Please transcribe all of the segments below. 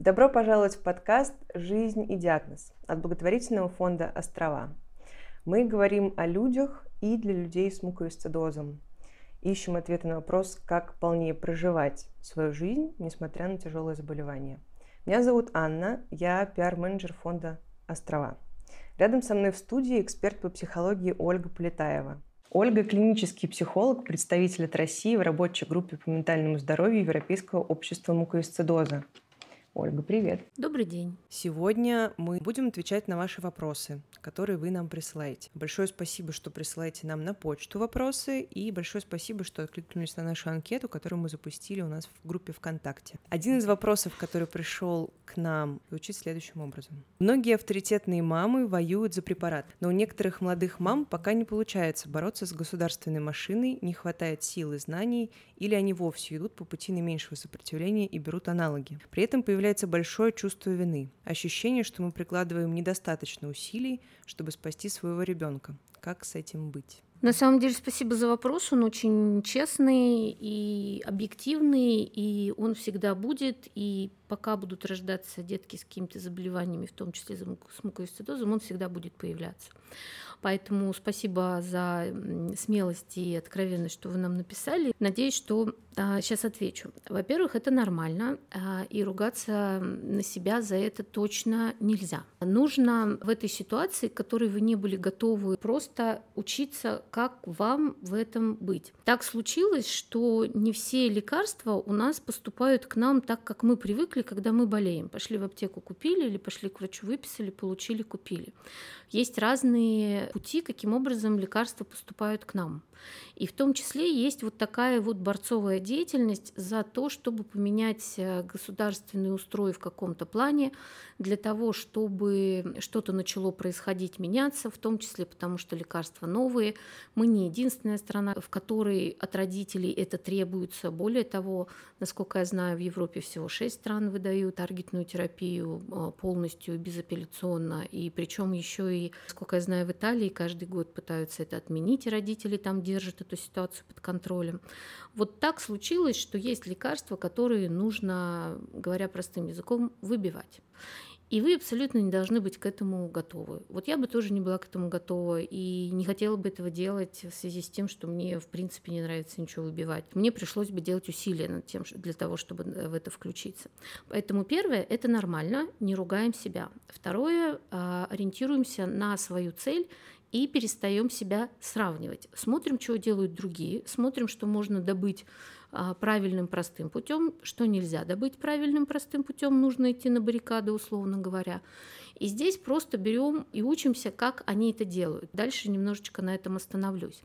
Добро пожаловать в подкаст «Жизнь и диагноз» от благотворительного фонда «Острова». Мы говорим о людях и для людей с муковисцидозом. Ищем ответы на вопрос, как полнее проживать свою жизнь, несмотря на тяжелое заболевание. Меня зовут Анна, я пиар-менеджер фонда «Острова». Рядом со мной в студии эксперт по психологии Ольга Полетаева – Ольга – клинический психолог, представитель от России в рабочей группе по ментальному здоровью Европейского общества муковисцидоза. Ольга, привет. Добрый день. Сегодня мы будем отвечать на ваши вопросы, которые вы нам присылаете. Большое спасибо, что присылаете нам на почту вопросы, и большое спасибо, что откликнулись на нашу анкету, которую мы запустили у нас в группе ВКонтакте. Один из вопросов, который пришел к нам, звучит следующим образом. Многие авторитетные мамы воюют за препарат, но у некоторых молодых мам пока не получается бороться с государственной машиной, не хватает сил и знаний, или они вовсе идут по пути наименьшего сопротивления и берут аналоги. При этом появляется появляется большое чувство вины, ощущение, что мы прикладываем недостаточно усилий, чтобы спасти своего ребенка. Как с этим быть? На самом деле, спасибо за вопрос. Он очень честный и объективный, и он всегда будет. И пока будут рождаться детки с какими-то заболеваниями, в том числе с муковисцидозом, он всегда будет появляться. Поэтому спасибо за смелость и откровенность, что вы нам написали. Надеюсь, что а, сейчас отвечу. Во-первых, это нормально, а, и ругаться на себя за это точно нельзя. Нужно в этой ситуации, к которой вы не были готовы, просто учиться, как вам в этом быть. Так случилось, что не все лекарства у нас поступают к нам так, как мы привыкли, когда мы болеем. Пошли в аптеку, купили, или пошли к врачу, выписали, получили, купили. Есть разные пути, каким образом лекарства поступают к нам. И в том числе есть вот такая вот борцовая деятельность за то, чтобы поменять э, государственный устрой в каком-то плане, для того, чтобы что-то начало происходить, меняться, в том числе потому, что лекарства новые. Мы не единственная страна, в которой от родителей это требуется. Более того, насколько я знаю, в Европе всего шесть стран выдают таргетную терапию э, полностью безапелляционно. И причем еще и, сколько я знаю, в Италии каждый год пытаются это отменить, и родители там держат эту ситуацию под контролем. Вот так случилось, что есть лекарства, которые нужно, говоря простым языком, выбивать. И вы абсолютно не должны быть к этому готовы. Вот я бы тоже не была к этому готова и не хотела бы этого делать в связи с тем, что мне, в принципе, не нравится ничего выбивать. Мне пришлось бы делать усилия над тем, для того, чтобы э, в это включиться. Поэтому первое – это нормально, не ругаем себя. Второе – а, ориентируемся на свою цель и перестаем себя сравнивать. Смотрим, что делают другие, смотрим, что можно добыть правильным простым путем, что нельзя добыть правильным простым путем, нужно идти на баррикады, условно говоря. И здесь просто берем и учимся, как они это делают. Дальше немножечко на этом остановлюсь.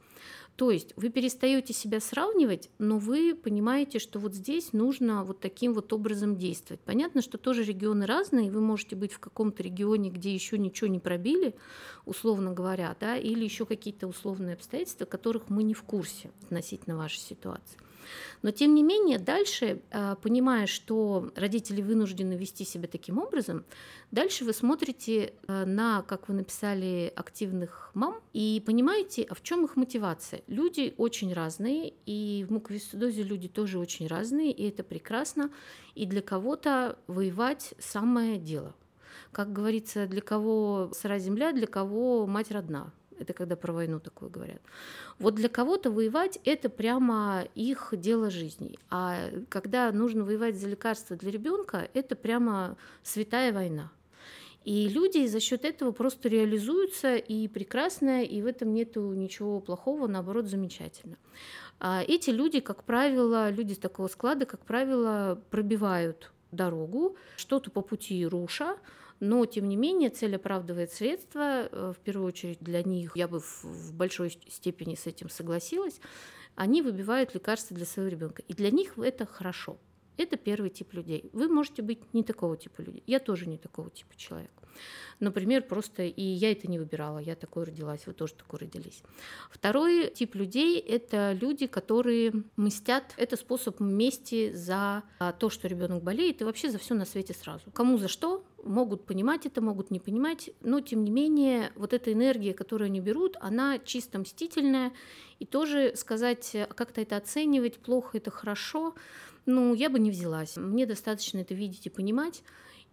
То есть вы перестаете себя сравнивать, но вы понимаете, что вот здесь нужно вот таким вот образом действовать. Понятно, что тоже регионы разные, вы можете быть в каком-то регионе, где еще ничего не пробили, условно говоря, да, или еще какие-то условные обстоятельства, которых мы не в курсе относительно вашей ситуации. Но тем не менее, дальше, а, понимая, что родители вынуждены вести себя таким образом, дальше вы смотрите а, на, как вы написали, активных мам и понимаете, а в чем их мотивация. Люди очень разные, и в муковисцидозе люди тоже очень разные, и это прекрасно. И для кого-то воевать самое дело. Как говорится, для кого сыра земля, для кого мать родна. Это когда про войну такое говорят. Вот для кого-то воевать это прямо их дело жизни. А когда нужно воевать за лекарства для ребенка, это прямо святая война. И люди за счет этого просто реализуются, и прекрасно, и в этом нету ничего плохого, наоборот, замечательно. А эти люди, как правило, люди с такого склада, как правило, пробивают дорогу, что-то по пути руша, но, тем не менее, цель оправдывает средства. Э, в первую очередь для них, я бы в большой степени с этим согласилась, они выбивают лекарства для своего ребенка. И для них это хорошо. Это первый тип людей. Вы можете быть не такого типа людей. Я тоже не такого типа человека. Например, просто и я это не выбирала, я такой родилась, вы тоже такой родились. Второй тип людей – это люди, которые мстят. Это способ мести за а, то, что ребенок болеет, и вообще за все на свете сразу. Кому за что, могут понимать это, могут не понимать, но тем не менее вот эта энергия, которую они берут, она чисто мстительная, и тоже сказать, как-то это оценивать, плохо это хорошо, Ну, я бы не взялась. Мне достаточно это видеть и понимать.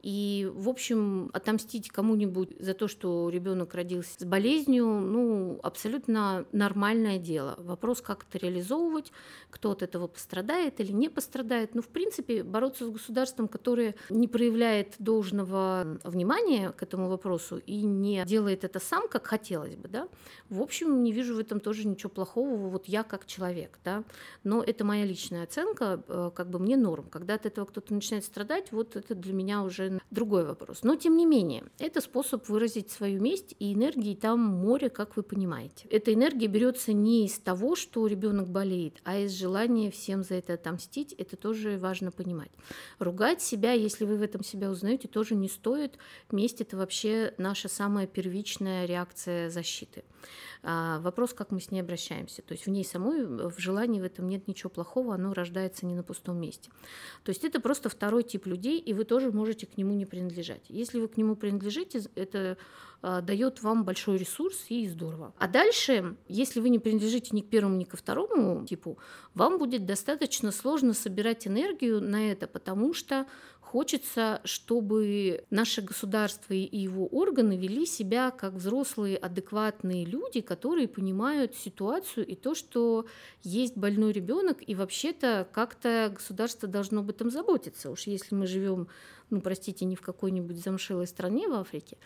И, в общем, отомстить кому-нибудь за то, что ребенок родился с болезнью, ну, абсолютно нормальное дело. Вопрос, как это реализовывать, кто от этого пострадает или не пострадает. Ну, в принципе, бороться с государством, которое не проявляет должного внимания к этому вопросу и не делает это сам, как хотелось бы, да, в общем, не вижу в этом тоже ничего плохого, вот я как человек, да, но это моя личная оценка, э, как бы мне норм. Когда от этого кто-то начинает страдать, вот это для меня уже другой вопрос. Но тем не менее, это способ выразить свою месть, и энергии там море, как вы понимаете. Эта энергия берется не из того, что ребенок болеет, а из желания всем за это отомстить. Это тоже важно понимать. Ругать себя, если вы в этом себя узнаете, тоже не стоит. Месть это вообще наша самая первичная реакция защиты. А, вопрос, как мы с ней обращаемся. То есть в ней самой, в желании в этом нет ничего плохого, оно рождается не на пустом месте. То есть это просто второй тип людей, и вы тоже можете к нему не принадлежать. Если вы к нему принадлежите, это а, дает вам большой ресурс и здорово. А дальше, если вы не принадлежите ни к первому, ни ко второму типу, вам будет достаточно сложно собирать энергию на это, потому что Хочется, чтобы наше государство и его органы вели себя как взрослые, адекватные люди, которые понимают ситуацию и то, что есть больной ребенок, и вообще-то как-то государство должно об этом заботиться. Уж если мы живем, ну, простите, не в какой-нибудь замшелой стране в Африке,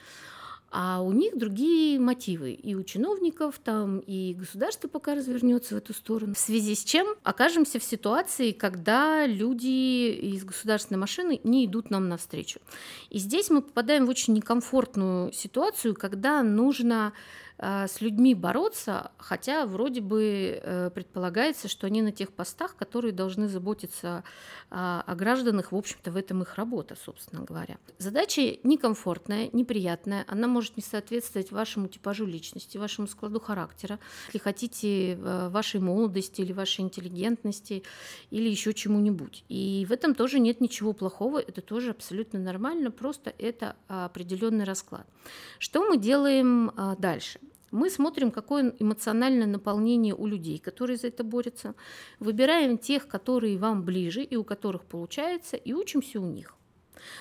а у них другие мотивы. И у чиновников там, и государство пока развернется в эту сторону. В связи с чем окажемся в ситуации, когда люди из государственной машины не идут нам навстречу. И здесь мы попадаем в очень некомфортную ситуацию, когда нужно с людьми бороться, хотя вроде бы э, предполагается, что они на тех постах, которые должны заботиться о гражданах, в общем-то, в этом их работа, собственно говоря. Задача некомфортная, неприятная, она может не соответствовать вашему типажу личности, вашему складу характера, если хотите, э, вашей молодости или вашей интеллигентности или еще чему-нибудь. И в этом тоже нет ничего плохого, это тоже абсолютно нормально, просто это определенный расклад. Что мы делаем а, дальше? Мы смотрим, какое эмоциональное наполнение у людей, которые за это борются, выбираем тех, которые вам ближе и у которых получается, и учимся у них.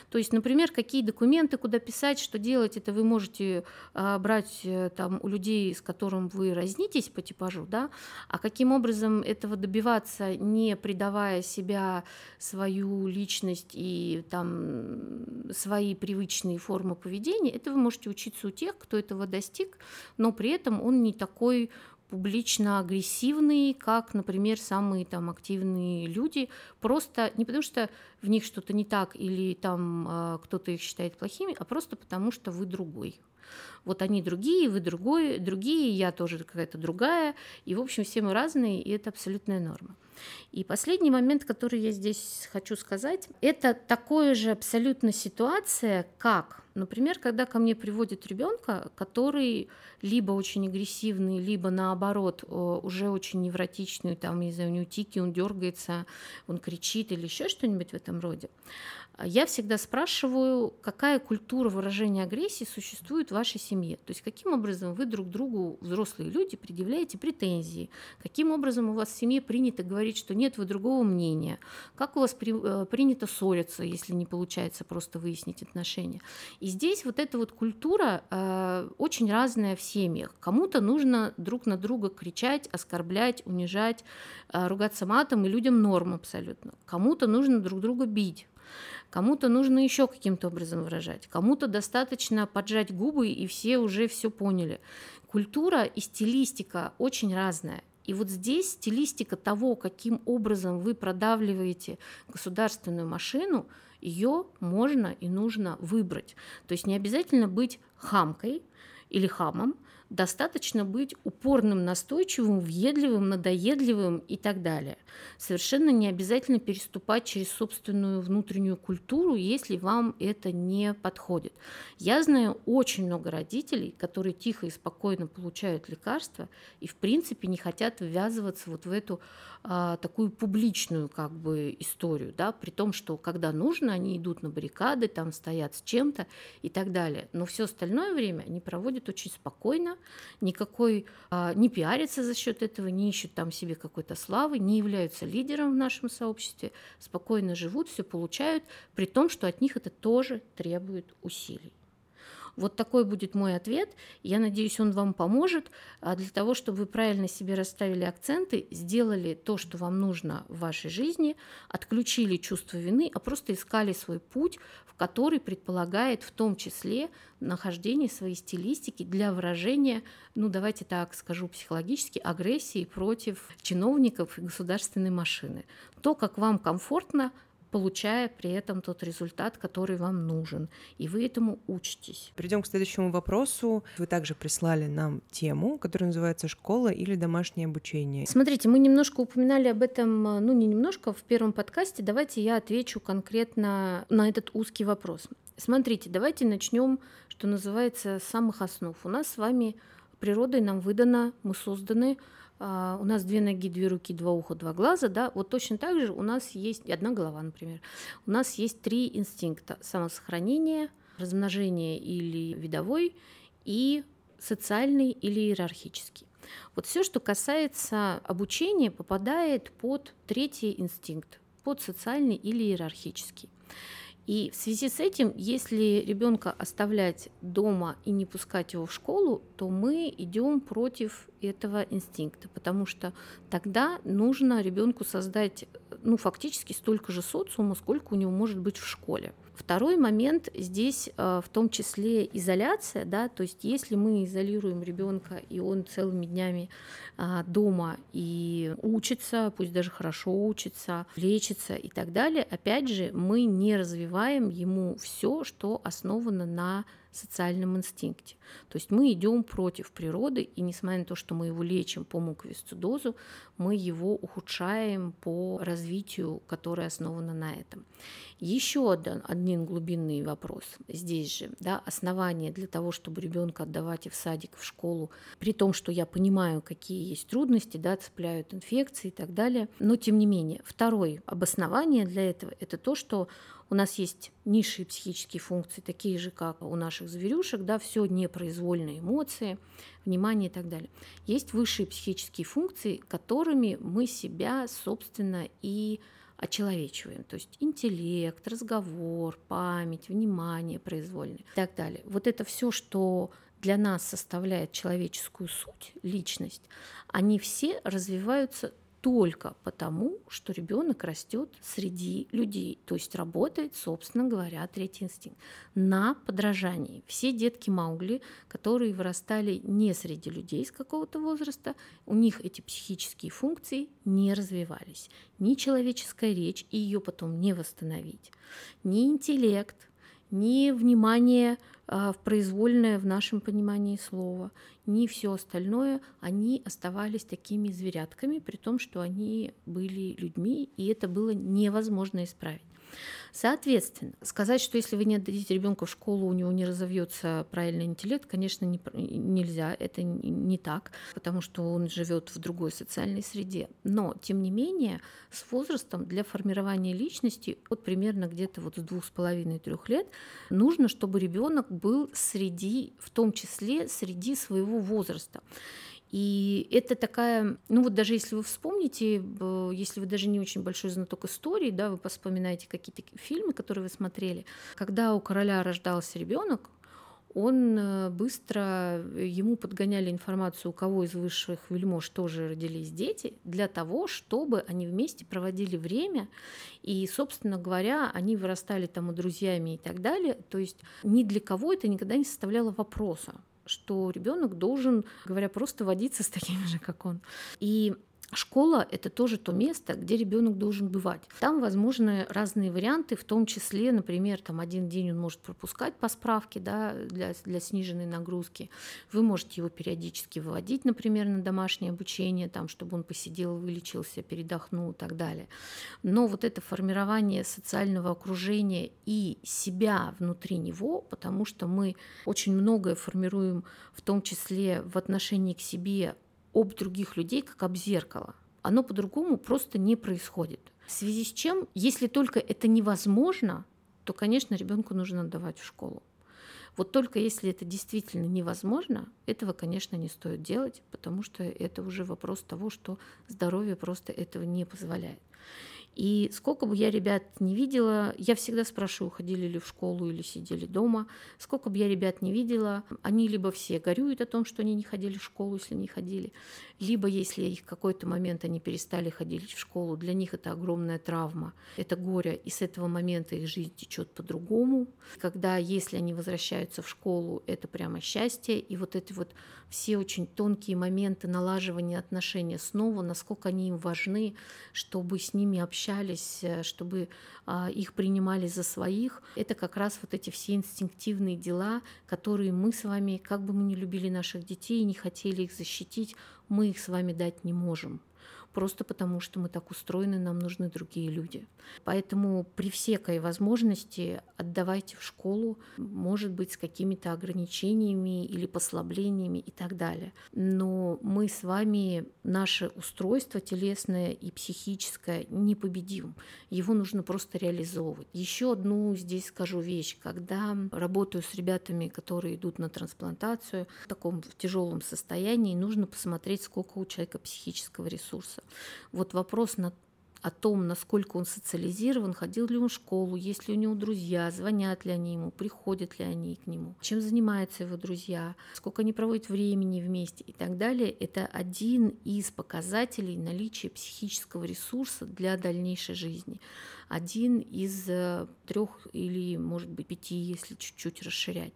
То есть, например, какие документы, куда писать, что делать, это вы можете а, брать э, там, у людей, с которым вы разнитесь по типажу, да, а каким образом этого добиваться, не предавая себя, свою личность и там, свои привычные формы поведения, это вы можете учиться у тех, кто этого достиг, но при этом он не такой публично агрессивные, как, например, самые там активные люди, просто не потому что в них что-то не так или там э, кто-то их считает плохими, а просто потому что вы другой. Вот они другие, вы другой, другие, я тоже какая-то другая, и в общем все мы разные, и это абсолютная норма. И последний момент, который я здесь хочу сказать, это такое же абсолютно ситуация, как, например, когда ко мне приводят ребенка, который либо очень агрессивный, либо наоборот уже очень невротичный, там, не знаю, у него тики, он дергается, он кричит или еще что-нибудь в этом роде. Я всегда спрашиваю, какая культура выражения агрессии существует в вашей семье. То есть каким образом вы друг другу, взрослые люди, предъявляете претензии, каким образом у вас в семье принято говорить, что нет, вы другого мнения, как у вас при, э, принято ссориться, если не получается просто выяснить отношения. И здесь вот эта вот культура э, очень разная в семьях. Кому-то нужно друг на друга кричать, оскорблять, унижать, э, ругаться матом, и людям норм абсолютно. Кому-то нужно друг друга бить Кому-то нужно еще каким-то образом выражать, кому-то достаточно поджать губы, и все уже все поняли. Культура и стилистика очень разная. И вот здесь стилистика того, каким образом вы продавливаете государственную машину, ее можно и нужно выбрать. То есть не обязательно быть хамкой или хамом, достаточно быть упорным, настойчивым, въедливым, надоедливым и так далее. Совершенно не обязательно переступать через собственную внутреннюю культуру, если вам это не подходит. Я знаю очень много родителей, которые тихо и спокойно получают лекарства и в принципе не хотят ввязываться вот в эту а, такую публичную как бы историю, да, при том, что когда нужно, они идут на баррикады, там стоят с чем-то и так далее. Но все остальное время они проводят очень спокойно, никакой а, не пиарится за счет этого, не ищут там себе какой-то славы, не являются лидером в нашем сообществе, спокойно живут, все получают, при том, что от них это тоже требует усилий. Вот такой будет мой ответ. Я надеюсь, он вам поможет а для того, чтобы вы правильно себе расставили акценты, сделали то, что вам нужно в вашей жизни, отключили чувство вины, а просто искали свой путь, в который предполагает в том числе нахождение своей стилистики для выражения, ну давайте так скажу психологически, агрессии против чиновников и государственной машины. То, как вам комфортно, получая при этом тот результат, который вам нужен. И вы этому учитесь. Перейдем к следующему вопросу. Вы также прислали нам тему, которая называется «Школа или домашнее обучение». Смотрите, мы немножко упоминали об этом, ну не немножко, в первом подкасте. Давайте я отвечу конкретно на этот узкий вопрос. Смотрите, давайте начнем, что называется, с самых основ. У нас с вами природой нам выдано, мы созданы а, у нас две ноги, две руки, два уха, два глаза, да, вот точно так же у нас есть одна голова, например. У нас есть три инстинкта: самосохранение, размножение или видовой и социальный или иерархический. Вот все, что касается обучения, попадает под третий инстинкт, под социальный или иерархический. И в связи с этим, если ребенка оставлять дома и не пускать его в школу, то мы идем против этого инстинкта, потому что тогда нужно ребенку создать ну, фактически столько же социума, сколько у него может быть в школе. Второй момент здесь э, в том числе изоляция, да, то есть если мы изолируем ребенка и он целыми днями а, дома и учится, пусть даже хорошо учится, лечится и так далее, опять же мы не развиваем ему все, что основано на социальном инстинкте. То есть мы идем против природы, и несмотря на то, что мы его лечим по муковисцидозу, мы его ухудшаем по развитию, которое основано на этом. Еще один, один глубинный вопрос здесь же, да, основание для того, чтобы ребенка отдавать и в садик, в школу, при том, что я понимаю, какие есть трудности, да, цепляют инфекции и так далее, но тем не менее, второе обоснование для этого – это то, что у нас есть низшие психические функции, такие же, как у наших зверюшек, да, все непроизвольные эмоции, внимание и так далее. Есть высшие психические функции, которыми мы себя, собственно, и очеловечиваем. То есть интеллект, разговор, память, внимание произвольное и так далее. Вот это все, что для нас составляет человеческую суть, личность, они все развиваются только потому, что ребенок растет среди людей, то есть работает, собственно говоря, третий инстинкт на подражании. Все детки Маугли, которые вырастали не среди людей с какого-то возраста, у них эти психические функции не развивались. Ни человеческая речь, и ее потом не восстановить, ни интеллект, ни внимание а, в произвольное в нашем понимании слова, ни все остальное, они оставались такими зверятками, при том, что они были людьми, и это было невозможно исправить. Соответственно, сказать, что если вы не отдадите ребенка в школу, у него не разовьется правильный интеллект, конечно, не, нельзя, это не так, потому что он живет в другой социальной среде. Но, тем не менее, с возрастом для формирования личности от примерно где-то вот с двух с половиной трех лет нужно, чтобы ребенок был среди, в том числе среди своего возраста. И это такая, ну вот даже если вы вспомните, если вы даже не очень большой знаток истории, да, вы вспоминаете какие-то фильмы, которые вы смотрели, когда у короля рождался ребенок, он э, быстро, ему подгоняли информацию, у кого из высших вельмож тоже родились дети, для того, чтобы они вместе проводили время, и, собственно говоря, они вырастали там и друзьями и так далее. То есть ни для кого это никогда не составляло вопроса что ребенок должен, говоря просто, водиться с такими же, как он. И Школа – это тоже то место, где ребенок должен бывать. Там возможны разные варианты, в том числе, например, там один день он может пропускать по справке да, для, для сниженной нагрузки. Вы можете его периодически выводить, например, на домашнее обучение, там, чтобы он посидел, вылечился, передохнул и так далее. Но вот это формирование социального окружения и себя внутри него, потому что мы очень многое формируем, в том числе в отношении к себе об других людей как об зеркало. Оно по-другому просто не происходит. В связи с чем, если только это невозможно, то, конечно, ребенку нужно отдавать в школу. Вот только если это действительно невозможно, этого, конечно, не стоит делать, потому что это уже вопрос того, что здоровье просто этого не позволяет. И сколько бы я ребят не видела, я всегда спрашиваю, ходили ли в школу или сидели дома. Сколько бы я ребят не видела, они либо все горюют о том, что они не ходили в школу, если не ходили, либо если их какой-то момент они перестали ходить в школу, для них это огромная травма, это горе, и с этого момента их жизнь течет по-другому. Когда, если они возвращаются в школу, это прямо счастье, и вот эти вот все очень тонкие моменты налаживания отношений снова, насколько они им важны, чтобы с ними общались, э, чтобы а, их принимали за своих. Это как раз вот эти все инстинктивные дела, которые мы с вами, как бы мы ни любили наших детей и не хотели их защитить, мы их с вами дать не можем просто потому что мы так устроены, нам нужны другие люди. Поэтому при всякой возможности отдавайте в школу, может быть, с какими-то ограничениями или послаблениями и так далее. Но мы с вами, наше устройство телесное и психическое не победим. Его нужно просто реализовывать. Еще одну здесь скажу вещь. Когда работаю с ребятами, которые идут на трансплантацию в таком тяжелом состоянии, нужно посмотреть, сколько у человека психического ресурса. Вот вопрос на о том, насколько он социализирован, ходил ли он в школу, есть ли у него друзья, звонят ли они ему, приходят ли они к нему, чем занимаются его друзья, сколько они проводят времени вместе и так далее, это один из показателей наличия психического ресурса для дальнейшей жизни один из э, трех или, может быть, пяти, если чуть-чуть расширять.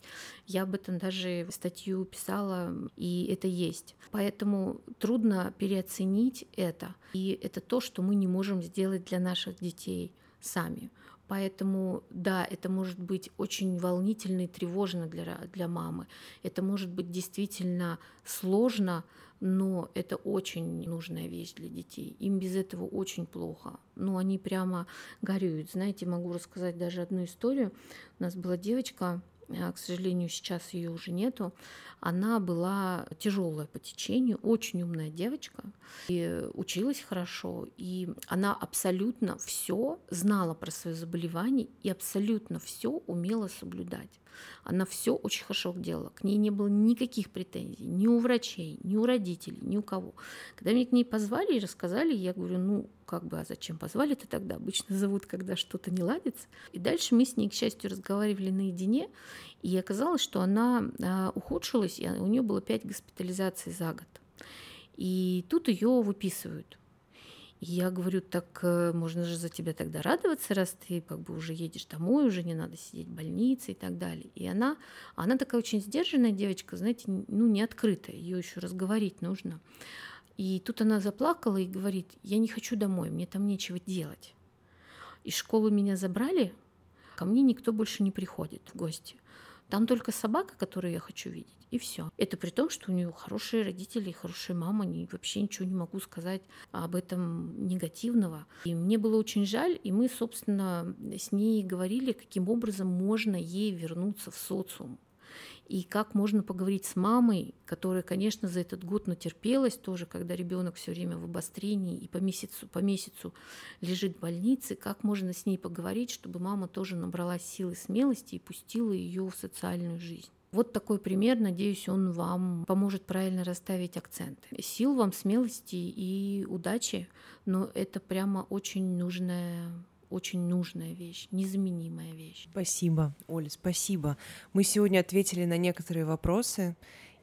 Я об этом даже статью писала, и это есть. Поэтому трудно переоценить это. И это то, что мы не можем сделать для наших детей сами. Поэтому, да, это может быть очень волнительно и тревожно для, для мамы. Это может быть действительно сложно, но это очень нужная вещь для детей. Им без этого очень плохо. Ну, они прямо горюют. Знаете, могу рассказать даже одну историю. У нас была девочка, к сожалению, сейчас ее уже нету. Она была тяжелая по течению, очень умная девочка, и училась хорошо, и она абсолютно все знала про свое заболевание и абсолютно все умела соблюдать. Она все очень хорошо делала. К ней не было никаких претензий ни у врачей, ни у родителей, ни у кого. Когда меня к ней позвали и рассказали, я говорю, ну, как бы, а зачем позвали-то тогда? Обычно зовут, когда что-то не ладится. И дальше мы с ней, к счастью, разговаривали наедине, и оказалось, что она а, ухудшилась, и у нее было 5 госпитализаций за год. И тут ее выписывают. Я говорю, так э, можно же за тебя тогда радоваться, раз ты как бы уже едешь домой, уже не надо сидеть в больнице и так далее. И она, она такая очень сдержанная девочка, знаете, ну не открытая, ее еще разговорить нужно. И тут она заплакала и говорит, я не хочу домой, мне там нечего делать. Из школы меня забрали, ко мне никто больше не приходит в гости. Там только собака, которую я хочу видеть, и все. Это при том, что у нее хорошие родители, хорошая мама, не, вообще ничего не могу сказать об этом негативного. И мне было очень жаль, и мы, собственно, с ней говорили, каким образом можно ей вернуться в социум и как можно поговорить с мамой, которая, конечно, за этот год натерпелась тоже, когда ребенок все время в обострении и по месяцу, по месяцу лежит в больнице, как можно с ней поговорить, чтобы мама тоже набралась силы смелости и пустила ее в социальную жизнь. Вот такой пример, надеюсь, он вам поможет правильно расставить акценты. Сил вам, смелости и удачи, но это прямо очень нужная очень нужная вещь, незаменимая вещь. Спасибо, Оля, спасибо. Мы сегодня ответили на некоторые вопросы,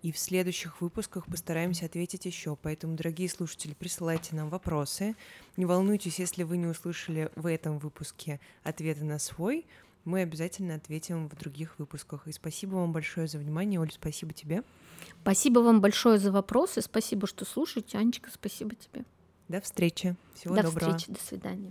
и в следующих выпусках постараемся ответить еще. Поэтому, дорогие слушатели, присылайте нам вопросы. Не волнуйтесь, если вы не услышали в этом выпуске ответы на свой, мы обязательно ответим в других выпусках. И спасибо вам большое за внимание. Оля, спасибо тебе. Спасибо вам большое за вопросы. Спасибо, что слушаете. Анечка, спасибо тебе. До встречи. Всего до доброго. До встречи. До свидания.